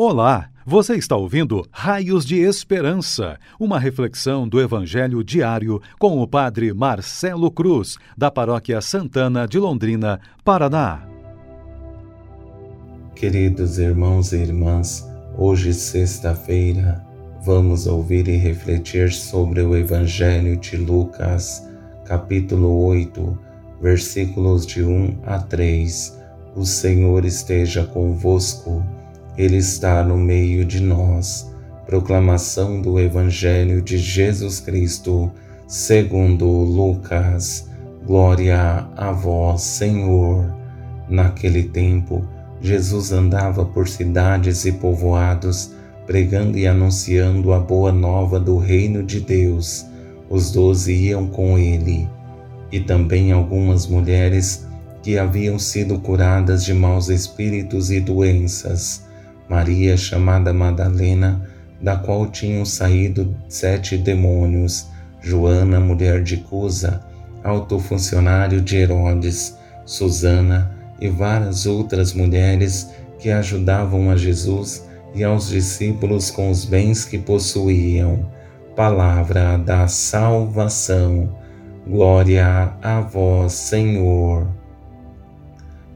Olá, você está ouvindo Raios de Esperança, uma reflexão do Evangelho diário com o Padre Marcelo Cruz, da Paróquia Santana de Londrina, Paraná. Queridos irmãos e irmãs, hoje, sexta-feira, vamos ouvir e refletir sobre o Evangelho de Lucas, capítulo 8, versículos de 1 a 3. O Senhor esteja convosco. Ele está no meio de nós. Proclamação do Evangelho de Jesus Cristo, segundo Lucas. Glória a vós, Senhor. Naquele tempo, Jesus andava por cidades e povoados, pregando e anunciando a boa nova do reino de Deus. Os doze iam com ele, e também algumas mulheres que haviam sido curadas de maus espíritos e doenças Maria, chamada Madalena, da qual tinham saído sete demônios, Joana, mulher de Cusa, alto funcionário de Herodes, Susana e várias outras mulheres que ajudavam a Jesus e aos discípulos com os bens que possuíam. Palavra da salvação. Glória a vós, Senhor.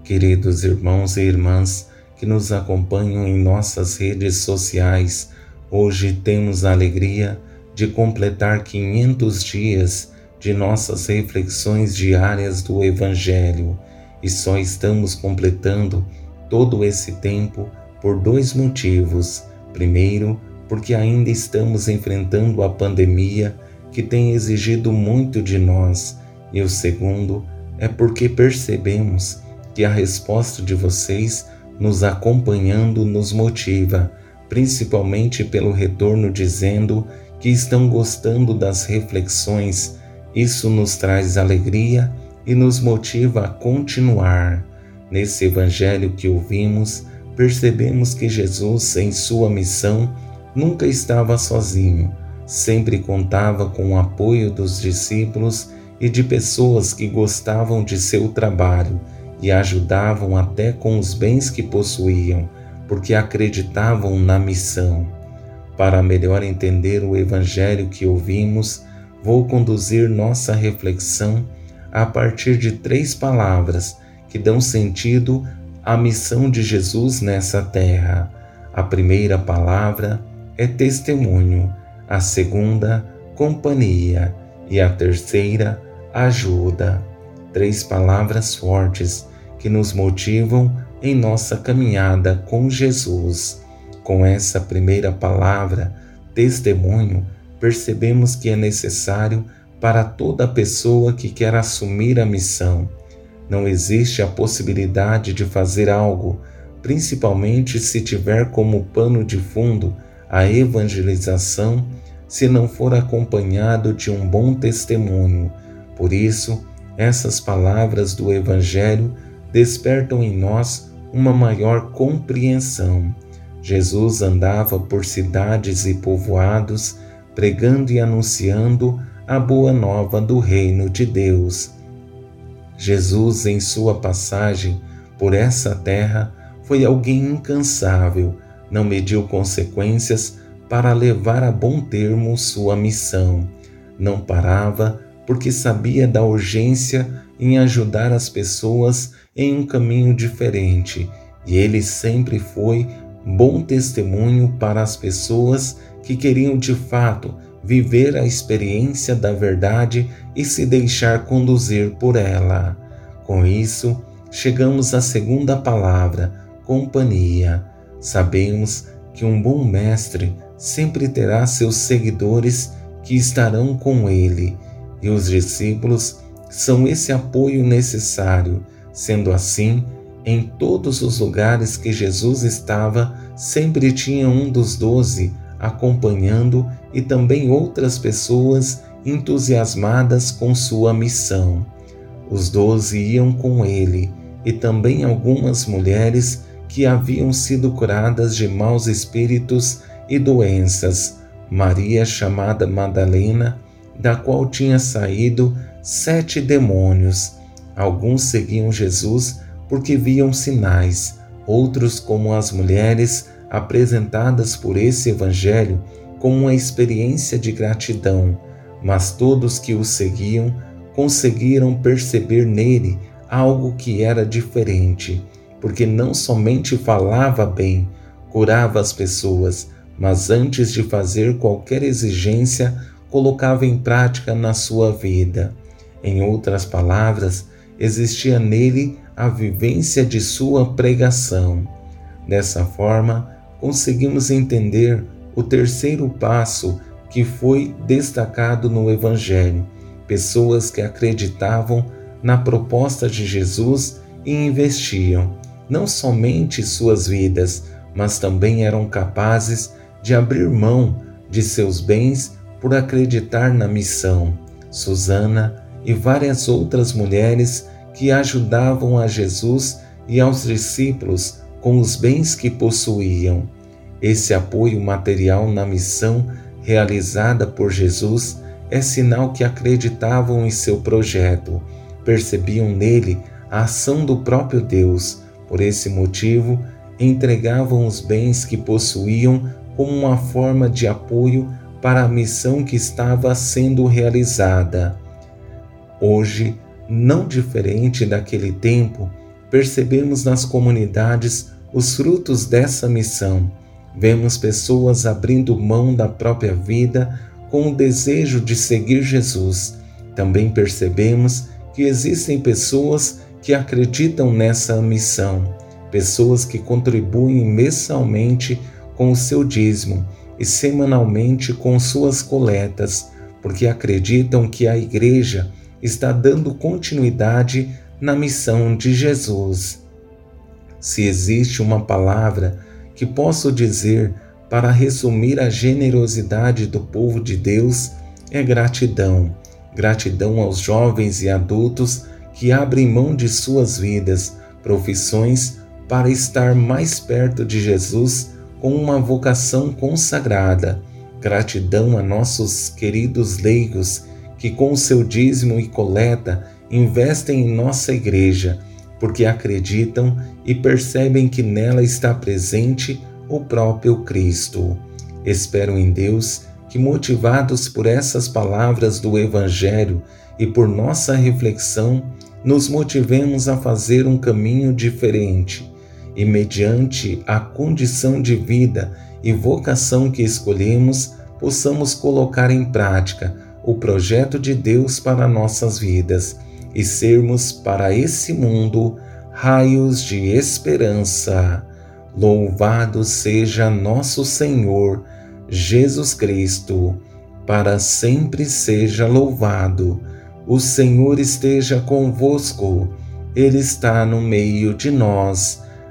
Queridos irmãos e irmãs, que nos acompanham em nossas redes sociais. Hoje temos a alegria de completar 500 dias de nossas reflexões diárias do Evangelho e só estamos completando todo esse tempo por dois motivos. Primeiro, porque ainda estamos enfrentando a pandemia que tem exigido muito de nós, e o segundo é porque percebemos que a resposta de vocês nos acompanhando nos motiva, principalmente pelo retorno dizendo que estão gostando das reflexões. Isso nos traz alegria e nos motiva a continuar. Nesse evangelho que ouvimos, percebemos que Jesus, em sua missão, nunca estava sozinho, sempre contava com o apoio dos discípulos e de pessoas que gostavam de seu trabalho e ajudavam até com os bens que possuíam, porque acreditavam na missão. Para melhor entender o Evangelho que ouvimos, vou conduzir nossa reflexão a partir de três palavras que dão sentido à missão de Jesus nessa terra. A primeira palavra é testemunho, a segunda, companhia e a terceira, ajuda. Três palavras fortes que nos motivam em nossa caminhada com Jesus. Com essa primeira palavra, testemunho, percebemos que é necessário para toda pessoa que quer assumir a missão. Não existe a possibilidade de fazer algo, principalmente se tiver como pano de fundo a evangelização, se não for acompanhado de um bom testemunho. Por isso, essas palavras do Evangelho despertam em nós uma maior compreensão. Jesus andava por cidades e povoados, pregando e anunciando a boa nova do reino de Deus. Jesus, em sua passagem por essa terra, foi alguém incansável, não mediu consequências para levar a bom termo sua missão. Não parava porque sabia da urgência em ajudar as pessoas em um caminho diferente e ele sempre foi bom testemunho para as pessoas que queriam de fato viver a experiência da verdade e se deixar conduzir por ela. Com isso, chegamos à segunda palavra, companhia. Sabemos que um bom mestre sempre terá seus seguidores que estarão com ele, e os discípulos são esse apoio necessário Sendo assim, em todos os lugares que Jesus estava, sempre tinha um dos doze acompanhando e também outras pessoas entusiasmadas com sua missão. Os doze iam com ele e também algumas mulheres que haviam sido curadas de maus espíritos e doenças. Maria, chamada Madalena, da qual tinha saído sete demônios. Alguns seguiam Jesus porque viam sinais, outros, como as mulheres, apresentadas por esse Evangelho como uma experiência de gratidão, mas todos que o seguiam conseguiram perceber nele algo que era diferente, porque não somente falava bem, curava as pessoas, mas antes de fazer qualquer exigência, colocava em prática na sua vida. Em outras palavras, existia nele a vivência de sua pregação. Dessa forma, conseguimos entender o terceiro passo que foi destacado no Evangelho: pessoas que acreditavam na proposta de Jesus e investiam não somente suas vidas, mas também eram capazes de abrir mão de seus bens por acreditar na missão. Susana e várias outras mulheres que ajudavam a Jesus e aos discípulos com os bens que possuíam. Esse apoio material na missão realizada por Jesus é sinal que acreditavam em seu projeto, percebiam nele a ação do próprio Deus. Por esse motivo, entregavam os bens que possuíam como uma forma de apoio para a missão que estava sendo realizada. Hoje, não diferente daquele tempo, percebemos nas comunidades os frutos dessa missão. Vemos pessoas abrindo mão da própria vida com o desejo de seguir Jesus. Também percebemos que existem pessoas que acreditam nessa missão, pessoas que contribuem mensalmente com o seu dízimo e semanalmente com suas coletas, porque acreditam que a Igreja está dando continuidade na missão de Jesus. Se existe uma palavra que posso dizer para resumir a generosidade do povo de Deus, é gratidão. Gratidão aos jovens e adultos que abrem mão de suas vidas, profissões, para estar mais perto de Jesus com uma vocação consagrada. Gratidão a nossos queridos leigos que, com seu dízimo e coleta, investem em nossa igreja, porque acreditam e percebem que nela está presente o próprio Cristo. Espero em Deus que, motivados por essas palavras do Evangelho e por nossa reflexão, nos motivemos a fazer um caminho diferente e, mediante a condição de vida e vocação que escolhemos, possamos colocar em prática o projeto de Deus para nossas vidas e sermos para esse mundo raios de esperança. Louvado seja nosso Senhor Jesus Cristo, para sempre seja louvado. O Senhor esteja convosco, Ele está no meio de nós